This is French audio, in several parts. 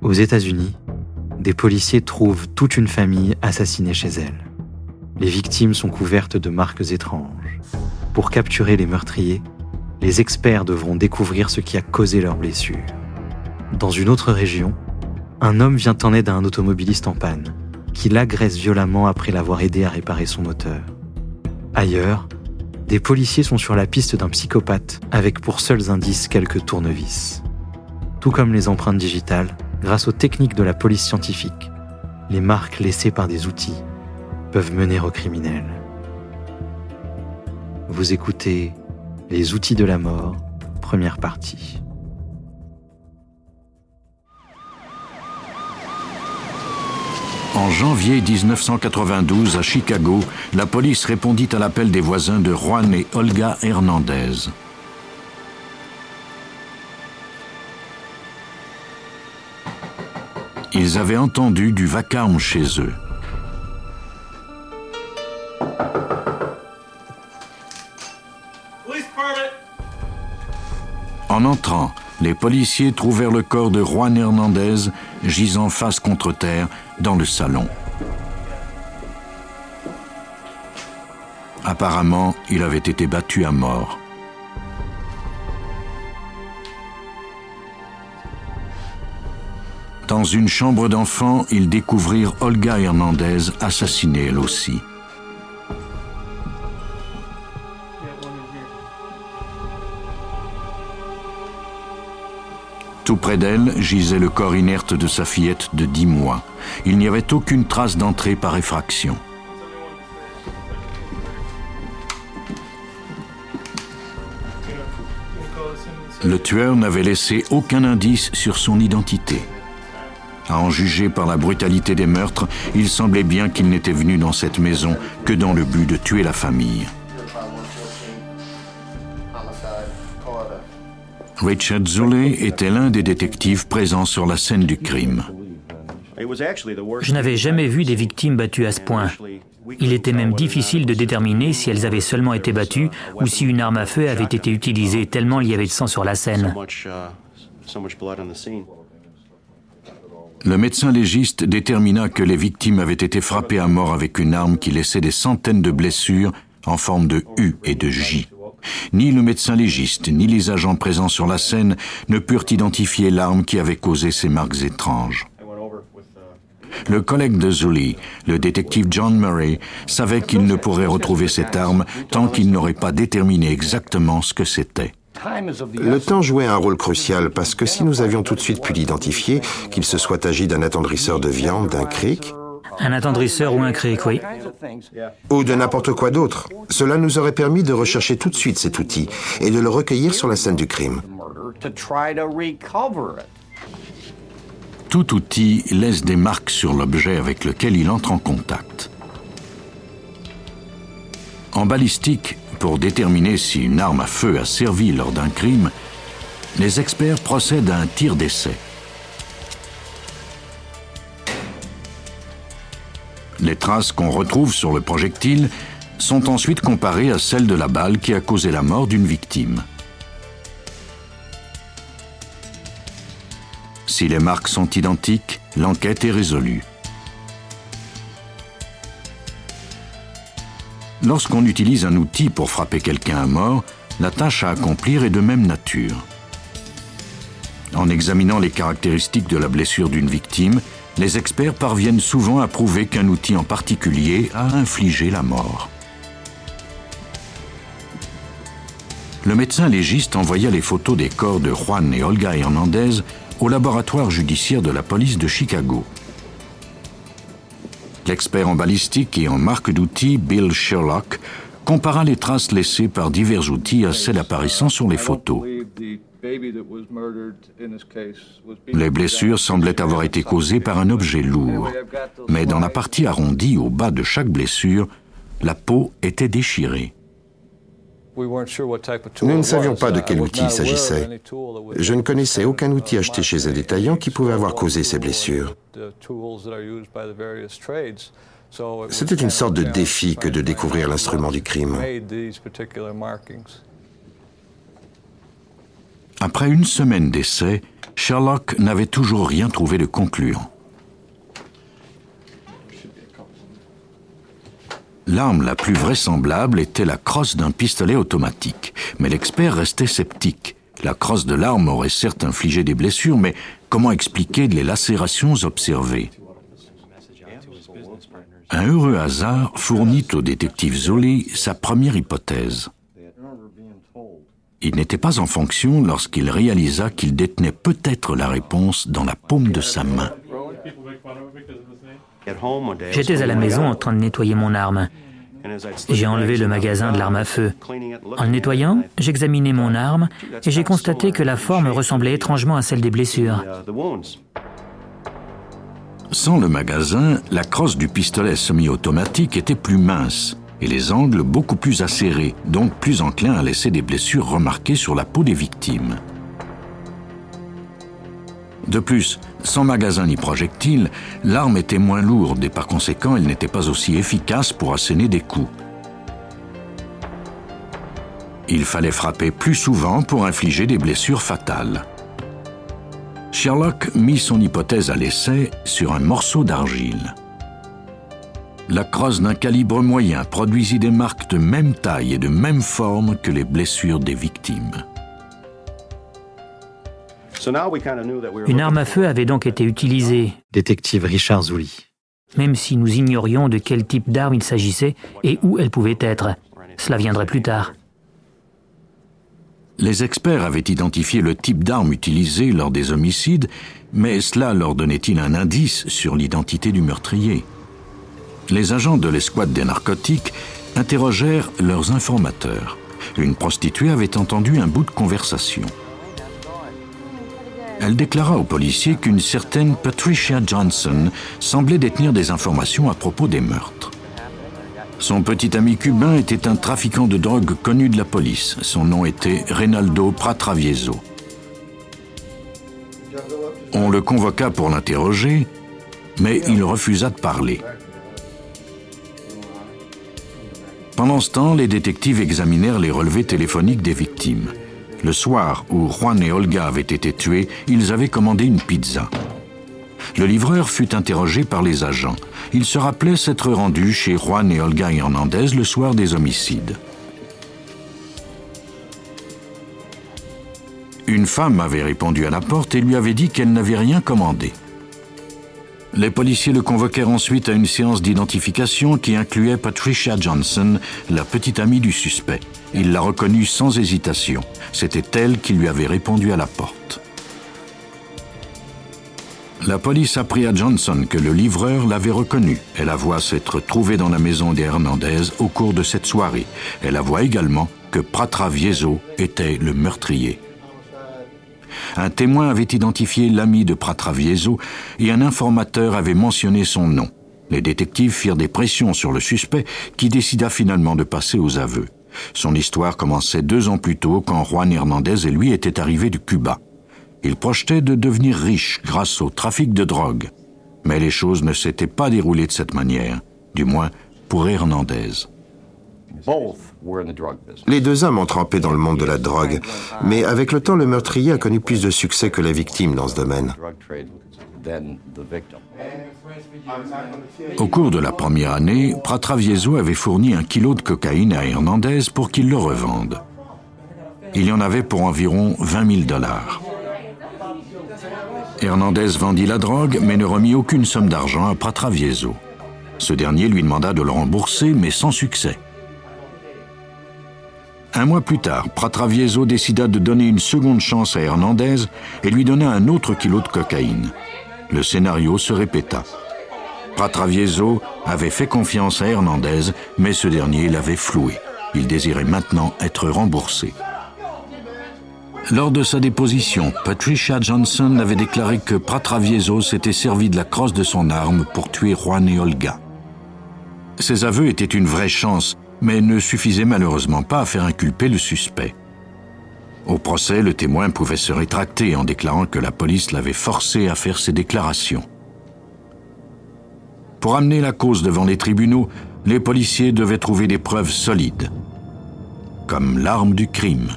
Aux États-Unis, des policiers trouvent toute une famille assassinée chez elle. Les victimes sont couvertes de marques étranges. Pour capturer les meurtriers, les experts devront découvrir ce qui a causé leurs blessures. Dans une autre région, un homme vient en aide à un automobiliste en panne, qui l'agresse violemment après l'avoir aidé à réparer son moteur. Ailleurs, des policiers sont sur la piste d'un psychopathe avec pour seuls indices quelques tournevis. Tout comme les empreintes digitales, grâce aux techniques de la police scientifique, les marques laissées par des outils peuvent mener aux criminels. Vous écoutez Les outils de la mort, première partie. En janvier 1992, à Chicago, la police répondit à l'appel des voisins de Juan et Olga Hernandez. Ils avaient entendu du vacarme chez eux. En entrant, les policiers trouvèrent le corps de Juan Hernandez gisant face contre terre dans le salon. Apparemment, il avait été battu à mort. Dans une chambre d'enfant, ils découvrirent Olga Hernandez assassinée elle aussi. Tout près d'elle gisait le corps inerte de sa fillette de dix mois. Il n'y avait aucune trace d'entrée par effraction. Le tueur n'avait laissé aucun indice sur son identité. À en juger par la brutalité des meurtres, il semblait bien qu'il n'était venu dans cette maison que dans le but de tuer la famille. Richard Zuley était l'un des détectives présents sur la scène du crime. Je n'avais jamais vu des victimes battues à ce point. Il était même difficile de déterminer si elles avaient seulement été battues ou si une arme à feu avait été utilisée tellement il y avait de sang sur la scène. Le médecin légiste détermina que les victimes avaient été frappées à mort avec une arme qui laissait des centaines de blessures en forme de U et de J. Ni le médecin légiste, ni les agents présents sur la scène ne purent identifier l'arme qui avait causé ces marques étranges. Le collègue de Zully, le détective John Murray, savait qu'il ne pourrait retrouver cette arme tant qu'il n'aurait pas déterminé exactement ce que c'était. Le temps jouait un rôle crucial parce que si nous avions tout de suite pu l'identifier, qu'il se soit agi d'un attendrisseur de viande, d'un cric, un attendrisseur ou un cric, oui. Ou de n'importe quoi d'autre. Cela nous aurait permis de rechercher tout de suite cet outil et de le recueillir sur la scène du crime. Tout outil laisse des marques sur l'objet avec lequel il entre en contact. En balistique, pour déterminer si une arme à feu a servi lors d'un crime, les experts procèdent à un tir d'essai. Les traces qu'on retrouve sur le projectile sont ensuite comparées à celles de la balle qui a causé la mort d'une victime. Si les marques sont identiques, l'enquête est résolue. Lorsqu'on utilise un outil pour frapper quelqu'un à mort, la tâche à accomplir est de même nature. En examinant les caractéristiques de la blessure d'une victime, les experts parviennent souvent à prouver qu'un outil en particulier a infligé la mort. Le médecin légiste envoya les photos des corps de Juan et Olga Hernandez au laboratoire judiciaire de la police de Chicago. L'expert en balistique et en marque d'outils, Bill Sherlock, compara les traces laissées par divers outils à celles apparaissant sur les photos. Les blessures semblaient avoir été causées par un objet lourd, mais dans la partie arrondie au bas de chaque blessure, la peau était déchirée. Nous ne savions pas de quel outil il s'agissait. Je ne connaissais aucun outil acheté chez un détaillant qui pouvait avoir causé ces blessures. C'était une sorte de défi que de découvrir l'instrument du crime. Après une semaine d'essai, Sherlock n'avait toujours rien trouvé de concluant. L'arme la plus vraisemblable était la crosse d'un pistolet automatique, mais l'expert restait sceptique. La crosse de l'arme aurait certes infligé des blessures, mais comment expliquer les lacérations observées? Un heureux hasard fournit au détective Zoli sa première hypothèse. Il n'était pas en fonction lorsqu'il réalisa qu'il détenait peut-être la réponse dans la paume de sa main. J'étais à la maison en train de nettoyer mon arme. J'ai enlevé le magasin de l'arme à feu. En le nettoyant, j'examinais mon arme et j'ai constaté que la forme ressemblait étrangement à celle des blessures. Sans le magasin, la crosse du pistolet semi-automatique était plus mince et les angles beaucoup plus acérés, donc plus enclins à laisser des blessures remarquées sur la peau des victimes. De plus, sans magasin ni projectile, l'arme était moins lourde et par conséquent elle n'était pas aussi efficace pour asséner des coups. Il fallait frapper plus souvent pour infliger des blessures fatales. Sherlock mit son hypothèse à l'essai sur un morceau d'argile. La crosse d'un calibre moyen produisit des marques de même taille et de même forme que les blessures des victimes. Une arme à feu avait donc été utilisée. Détective Richard Zouli. Même si nous ignorions de quel type d'arme il s'agissait et où elle pouvait être. Cela viendrait plus tard. Les experts avaient identifié le type d'arme utilisée lors des homicides, mais cela leur donnait-il un indice sur l'identité du meurtrier? Les agents de l'escouade des narcotiques interrogèrent leurs informateurs. Une prostituée avait entendu un bout de conversation elle déclara aux policiers qu'une certaine Patricia Johnson semblait détenir des informations à propos des meurtres. Son petit ami cubain était un trafiquant de drogue connu de la police. Son nom était Reynaldo Pratravieso. On le convoqua pour l'interroger, mais il refusa de parler. Pendant ce temps, les détectives examinèrent les relevés téléphoniques des victimes. Le soir où Juan et Olga avaient été tués, ils avaient commandé une pizza. Le livreur fut interrogé par les agents. Il se rappelait s'être rendu chez Juan et Olga Hernandez le soir des homicides. Une femme avait répondu à la porte et lui avait dit qu'elle n'avait rien commandé. Les policiers le convoquèrent ensuite à une séance d'identification qui incluait Patricia Johnson, la petite amie du suspect. Il la reconnut sans hésitation. C'était elle qui lui avait répondu à la porte. La police apprit à Johnson que le livreur l'avait reconnu. Elle avoua s'être trouvée dans la maison des Hernandez au cours de cette soirée. Elle avoua également que Pratra Vieso était le meurtrier. Un témoin avait identifié l'ami de Pratravieso et un informateur avait mentionné son nom. Les détectives firent des pressions sur le suspect qui décida finalement de passer aux aveux. Son histoire commençait deux ans plus tôt quand Juan Hernandez et lui étaient arrivés du Cuba. Il projetait de devenir riche grâce au trafic de drogue. Mais les choses ne s'étaient pas déroulées de cette manière, du moins pour Hernandez. Les deux hommes ont trempé dans le monde de la drogue, mais avec le temps, le meurtrier a connu plus de succès que la victime dans ce domaine. Au cours de la première année, Pratravieso avait fourni un kilo de cocaïne à Hernandez pour qu'il le revende. Il y en avait pour environ 20 000 dollars. Hernandez vendit la drogue, mais ne remit aucune somme d'argent à Pratravieso. Ce dernier lui demanda de le rembourser, mais sans succès. Un mois plus tard, Pratravieso décida de donner une seconde chance à Hernandez et lui donna un autre kilo de cocaïne. Le scénario se répéta. Pratravieso avait fait confiance à Hernandez, mais ce dernier l'avait floué. Il désirait maintenant être remboursé. Lors de sa déposition, Patricia Johnson avait déclaré que Pratravieso s'était servi de la crosse de son arme pour tuer Juan et Olga. Ces aveux étaient une vraie chance, mais ne suffisait malheureusement pas à faire inculper le suspect. Au procès, le témoin pouvait se rétracter en déclarant que la police l'avait forcé à faire ses déclarations. Pour amener la cause devant les tribunaux, les policiers devaient trouver des preuves solides, comme l'arme du crime.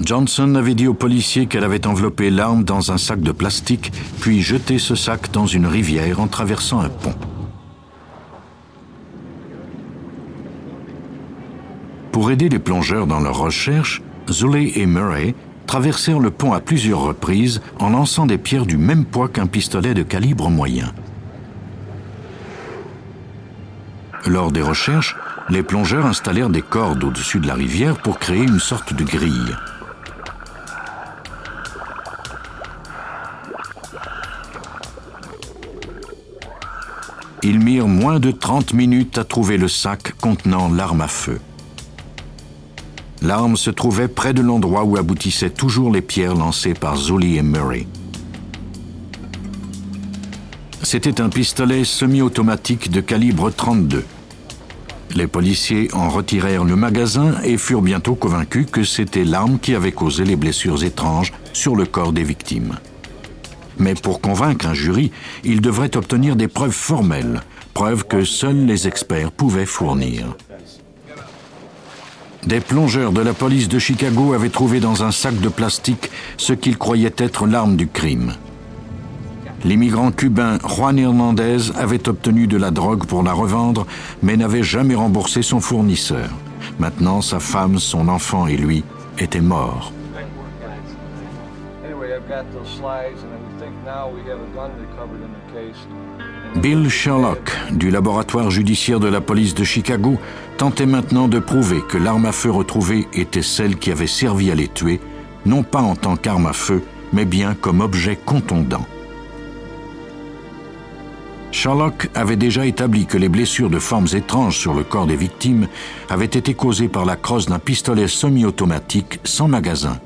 Johnson avait dit aux policiers qu'elle avait enveloppé l'arme dans un sac de plastique, puis jeté ce sac dans une rivière en traversant un pont. Pour aider les plongeurs dans leur recherche, Zuley et Murray traversèrent le pont à plusieurs reprises en lançant des pierres du même poids qu'un pistolet de calibre moyen. Lors des recherches, les plongeurs installèrent des cordes au-dessus de la rivière pour créer une sorte de grille. Ils mirent moins de 30 minutes à trouver le sac contenant l'arme à feu. L'arme se trouvait près de l'endroit où aboutissaient toujours les pierres lancées par Zully et Murray. C'était un pistolet semi-automatique de calibre 32. Les policiers en retirèrent le magasin et furent bientôt convaincus que c'était l'arme qui avait causé les blessures étranges sur le corps des victimes. Mais pour convaincre un jury, il devrait obtenir des preuves formelles, preuves que seuls les experts pouvaient fournir. Des plongeurs de la police de Chicago avaient trouvé dans un sac de plastique ce qu'ils croyaient être l'arme du crime. L'immigrant cubain Juan Hernandez avait obtenu de la drogue pour la revendre, mais n'avait jamais remboursé son fournisseur. Maintenant, sa femme, son enfant et lui étaient morts. Bill Sherlock, du laboratoire judiciaire de la police de Chicago, tentait maintenant de prouver que l'arme à feu retrouvée était celle qui avait servi à les tuer, non pas en tant qu'arme à feu, mais bien comme objet contondant. Sherlock avait déjà établi que les blessures de formes étranges sur le corps des victimes avaient été causées par la crosse d'un pistolet semi-automatique sans magasin.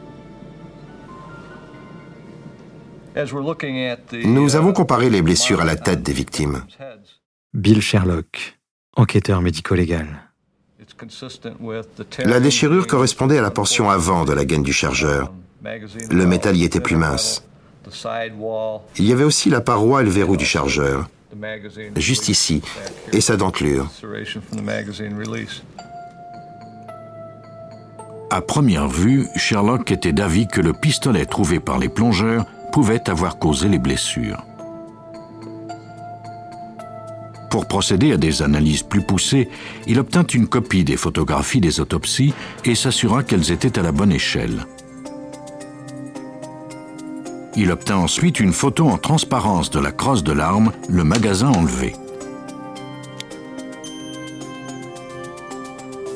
Nous avons comparé les blessures à la tête des victimes. Bill Sherlock, enquêteur médico-légal. La déchirure correspondait à la portion avant de la gaine du chargeur. Le métal y était plus mince. Il y avait aussi la paroi et le verrou du chargeur, juste ici, et sa dentelure. À première vue, Sherlock était d'avis que le pistolet trouvé par les plongeurs pouvait avoir causé les blessures. Pour procéder à des analyses plus poussées, il obtint une copie des photographies des autopsies et s'assura qu'elles étaient à la bonne échelle. Il obtint ensuite une photo en transparence de la crosse de l'arme, le magasin enlevé.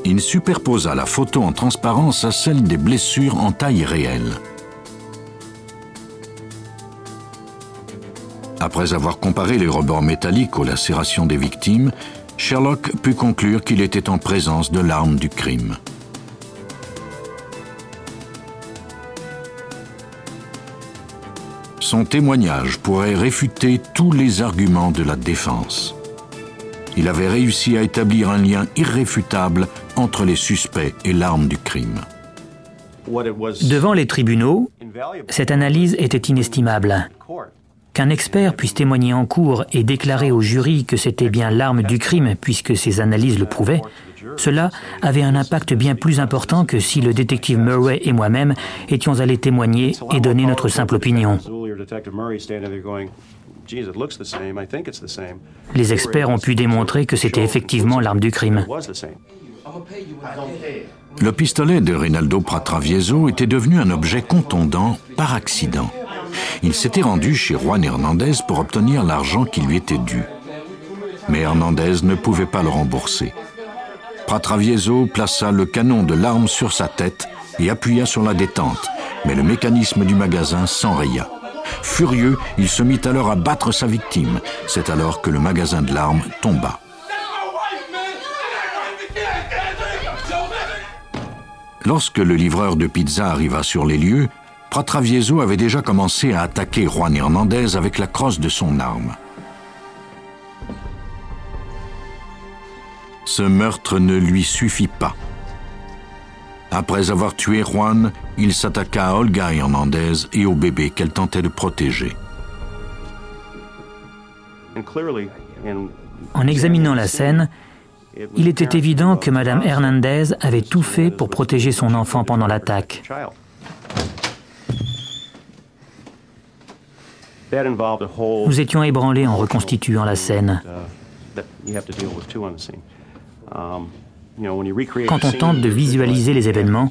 Il superposa la photo en transparence à celle des blessures en taille réelle. Après avoir comparé les rebords métalliques aux lacérations des victimes, Sherlock put conclure qu'il était en présence de l'arme du crime. Son témoignage pourrait réfuter tous les arguments de la défense. Il avait réussi à établir un lien irréfutable entre les suspects et l'arme du crime. Devant les tribunaux, cette analyse était inestimable. Qu'un expert puisse témoigner en cours et déclarer au jury que c'était bien l'arme du crime puisque ses analyses le prouvaient, cela avait un impact bien plus important que si le détective Murray et moi-même étions allés témoigner et donner notre simple opinion. Les experts ont pu démontrer que c'était effectivement l'arme du crime. Le pistolet de Rinaldo Pratravieso était devenu un objet contondant par accident. Il s'était rendu chez Juan Hernandez pour obtenir l'argent qui lui était dû. Mais Hernandez ne pouvait pas le rembourser. Pratravieso plaça le canon de l'arme sur sa tête et appuya sur la détente, mais le mécanisme du magasin s'enraya. Furieux, il se mit alors à battre sa victime. C'est alors que le magasin de l'arme tomba. Lorsque le livreur de pizza arriva sur les lieux, Pratravieso avait déjà commencé à attaquer Juan Hernandez avec la crosse de son arme. Ce meurtre ne lui suffit pas. Après avoir tué Juan, il s'attaqua à Olga Hernandez et au bébé qu'elle tentait de protéger. En examinant la scène, il était évident que Mme Hernandez avait tout fait pour protéger son enfant pendant l'attaque. Nous étions ébranlés en reconstituant la scène. Quand on tente de visualiser les événements,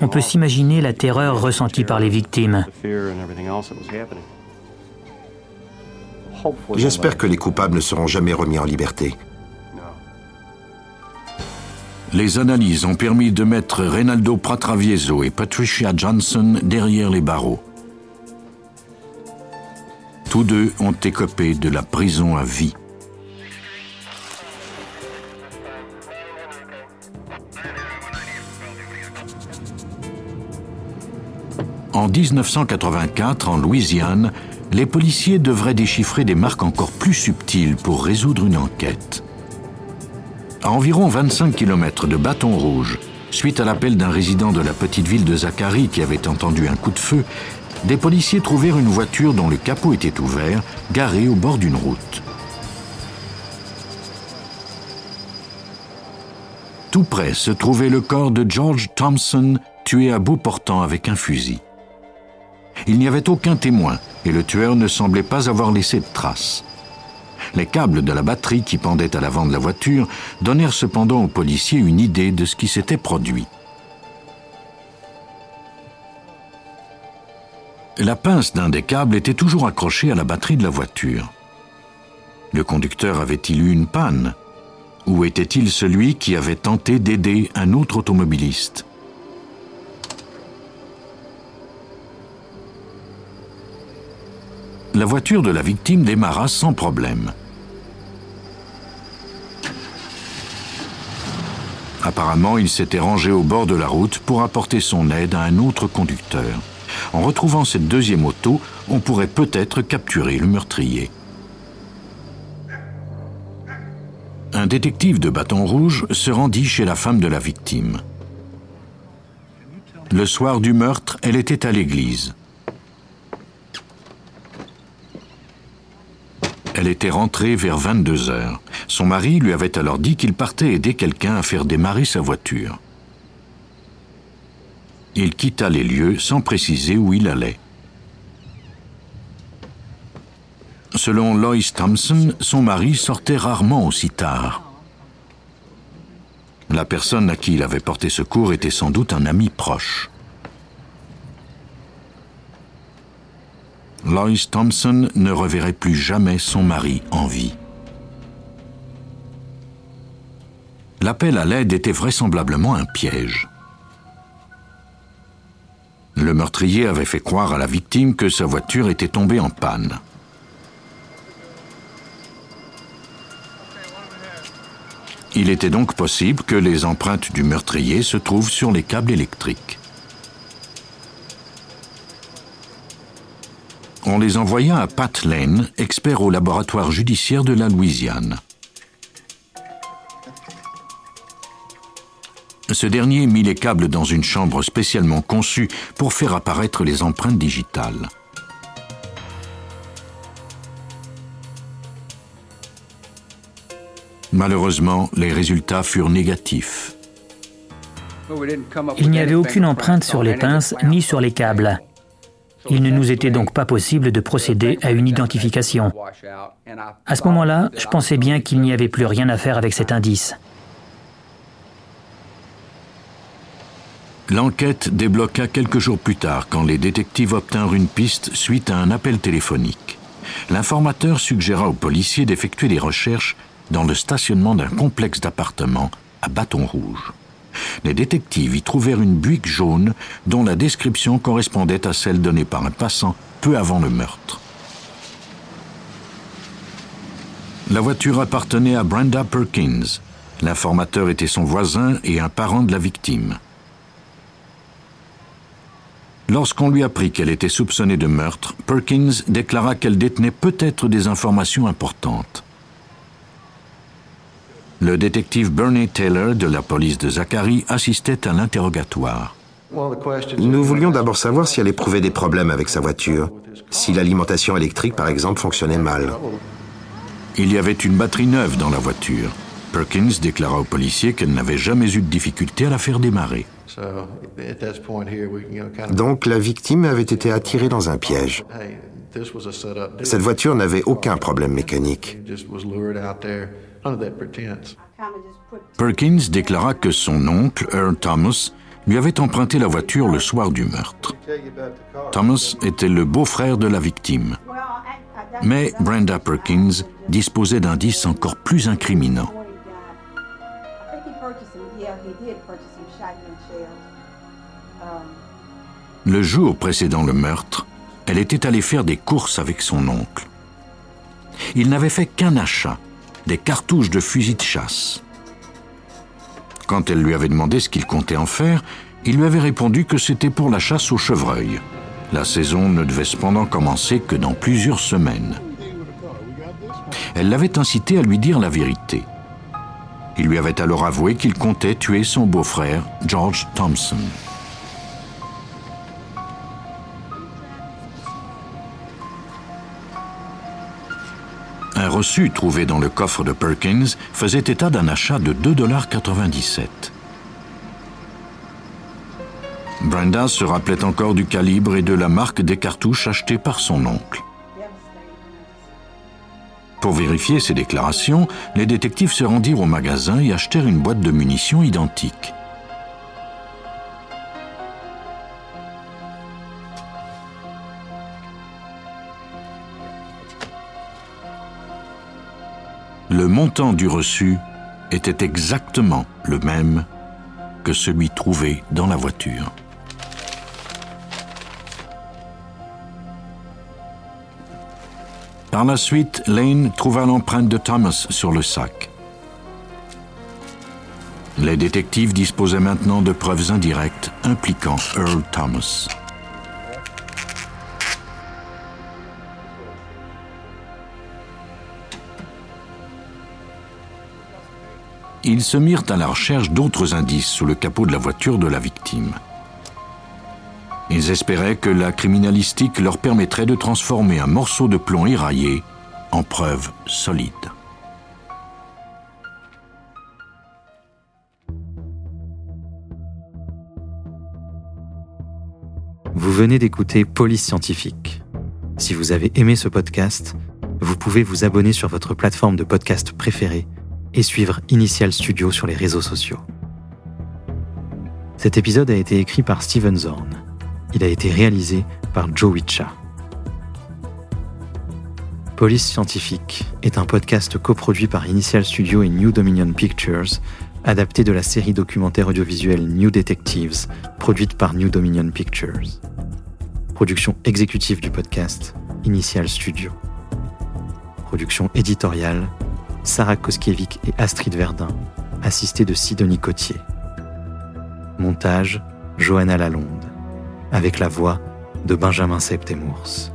on peut s'imaginer la terreur ressentie par les victimes. J'espère que les coupables ne seront jamais remis en liberté. Les analyses ont permis de mettre Reynaldo Pratravieso et Patricia Johnson derrière les barreaux. Tous deux ont écopé de la prison à vie. En 1984, en Louisiane, les policiers devraient déchiffrer des marques encore plus subtiles pour résoudre une enquête. À environ 25 km de Bâton Rouge, suite à l'appel d'un résident de la petite ville de Zachary qui avait entendu un coup de feu, des policiers trouvèrent une voiture dont le capot était ouvert, garée au bord d'une route. Tout près se trouvait le corps de George Thompson, tué à bout portant avec un fusil. Il n'y avait aucun témoin et le tueur ne semblait pas avoir laissé de traces. Les câbles de la batterie qui pendaient à l'avant de la voiture donnèrent cependant aux policiers une idée de ce qui s'était produit. La pince d'un des câbles était toujours accrochée à la batterie de la voiture. Le conducteur avait-il eu une panne? Ou était-il celui qui avait tenté d'aider un autre automobiliste? La voiture de la victime démarra sans problème. Apparemment, il s'était rangé au bord de la route pour apporter son aide à un autre conducteur. En retrouvant cette deuxième auto, on pourrait peut-être capturer le meurtrier. Un détective de bâton rouge se rendit chez la femme de la victime. Le soir du meurtre, elle était à l'église. Elle était rentrée vers 22 heures. Son mari lui avait alors dit qu'il partait aider quelqu'un à faire démarrer sa voiture. Il quitta les lieux sans préciser où il allait. Selon Lois Thompson, son mari sortait rarement aussi tard. La personne à qui il avait porté secours était sans doute un ami proche. Lois Thompson ne reverrait plus jamais son mari en vie. L'appel à l'aide était vraisemblablement un piège. Le meurtrier avait fait croire à la victime que sa voiture était tombée en panne. Il était donc possible que les empreintes du meurtrier se trouvent sur les câbles électriques. On les envoya à Pat Lane, expert au laboratoire judiciaire de la Louisiane. Ce dernier mit les câbles dans une chambre spécialement conçue pour faire apparaître les empreintes digitales. Malheureusement, les résultats furent négatifs. Il n'y avait aucune empreinte sur les pinces ni sur les câbles. Il ne nous était donc pas possible de procéder à une identification. À ce moment-là, je pensais bien qu'il n'y avait plus rien à faire avec cet indice. L'enquête débloqua quelques jours plus tard quand les détectives obtinrent une piste suite à un appel téléphonique. L'informateur suggéra aux policiers d'effectuer des recherches dans le stationnement d'un complexe d'appartements à Bâton Rouge les détectives y trouvèrent une Buick jaune dont la description correspondait à celle donnée par un passant peu avant le meurtre. La voiture appartenait à Brenda Perkins. L'informateur était son voisin et un parent de la victime. Lorsqu'on lui apprit qu'elle était soupçonnée de meurtre, Perkins déclara qu'elle détenait peut-être des informations importantes. Le détective Bernie Taylor de la police de Zachary assistait à l'interrogatoire. Nous voulions d'abord savoir si elle éprouvait des problèmes avec sa voiture, si l'alimentation électrique par exemple fonctionnait mal. Il y avait une batterie neuve dans la voiture. Perkins déclara aux policiers qu'elle n'avait jamais eu de difficulté à la faire démarrer. Donc la victime avait été attirée dans un piège. Cette voiture n'avait aucun problème mécanique. Perkins déclara que son oncle, Earl Thomas, lui avait emprunté la voiture le soir du meurtre. Thomas était le beau-frère de la victime. Mais Brenda Perkins disposait d'indices encore plus incriminants. Le jour précédent le meurtre, elle était allée faire des courses avec son oncle. Il n'avait fait qu'un achat, des cartouches de fusil de chasse. Quand elle lui avait demandé ce qu'il comptait en faire, il lui avait répondu que c'était pour la chasse au chevreuil. La saison ne devait cependant commencer que dans plusieurs semaines. Elle l'avait incité à lui dire la vérité. Il lui avait alors avoué qu'il comptait tuer son beau-frère, George Thompson. Reçu trouvé dans le coffre de Perkins faisait état d'un achat de 2,97 Brenda se rappelait encore du calibre et de la marque des cartouches achetées par son oncle. Pour vérifier ces déclarations, les détectives se rendirent au magasin et achetèrent une boîte de munitions identique. Le montant du reçu était exactement le même que celui trouvé dans la voiture. Par la suite, Lane trouva l'empreinte de Thomas sur le sac. Les détectives disposaient maintenant de preuves indirectes impliquant Earl Thomas. Ils se mirent à la recherche d'autres indices sous le capot de la voiture de la victime. Ils espéraient que la criminalistique leur permettrait de transformer un morceau de plomb éraillé en preuve solide. Vous venez d'écouter Police Scientifique. Si vous avez aimé ce podcast, vous pouvez vous abonner sur votre plateforme de podcast préférée et suivre Initial Studio sur les réseaux sociaux. Cet épisode a été écrit par Steven Zorn. Il a été réalisé par Joe Witcha. Police Scientifique est un podcast coproduit par Initial Studio et New Dominion Pictures, adapté de la série documentaire audiovisuelle New Detectives, produite par New Dominion Pictures. Production exécutive du podcast, Initial Studio. Production éditoriale, Sarah Koskiewicz et Astrid Verdun, assistée de Sidonie Cotier. Montage, Johanna Lalonde avec la voix de Benjamin Septemours.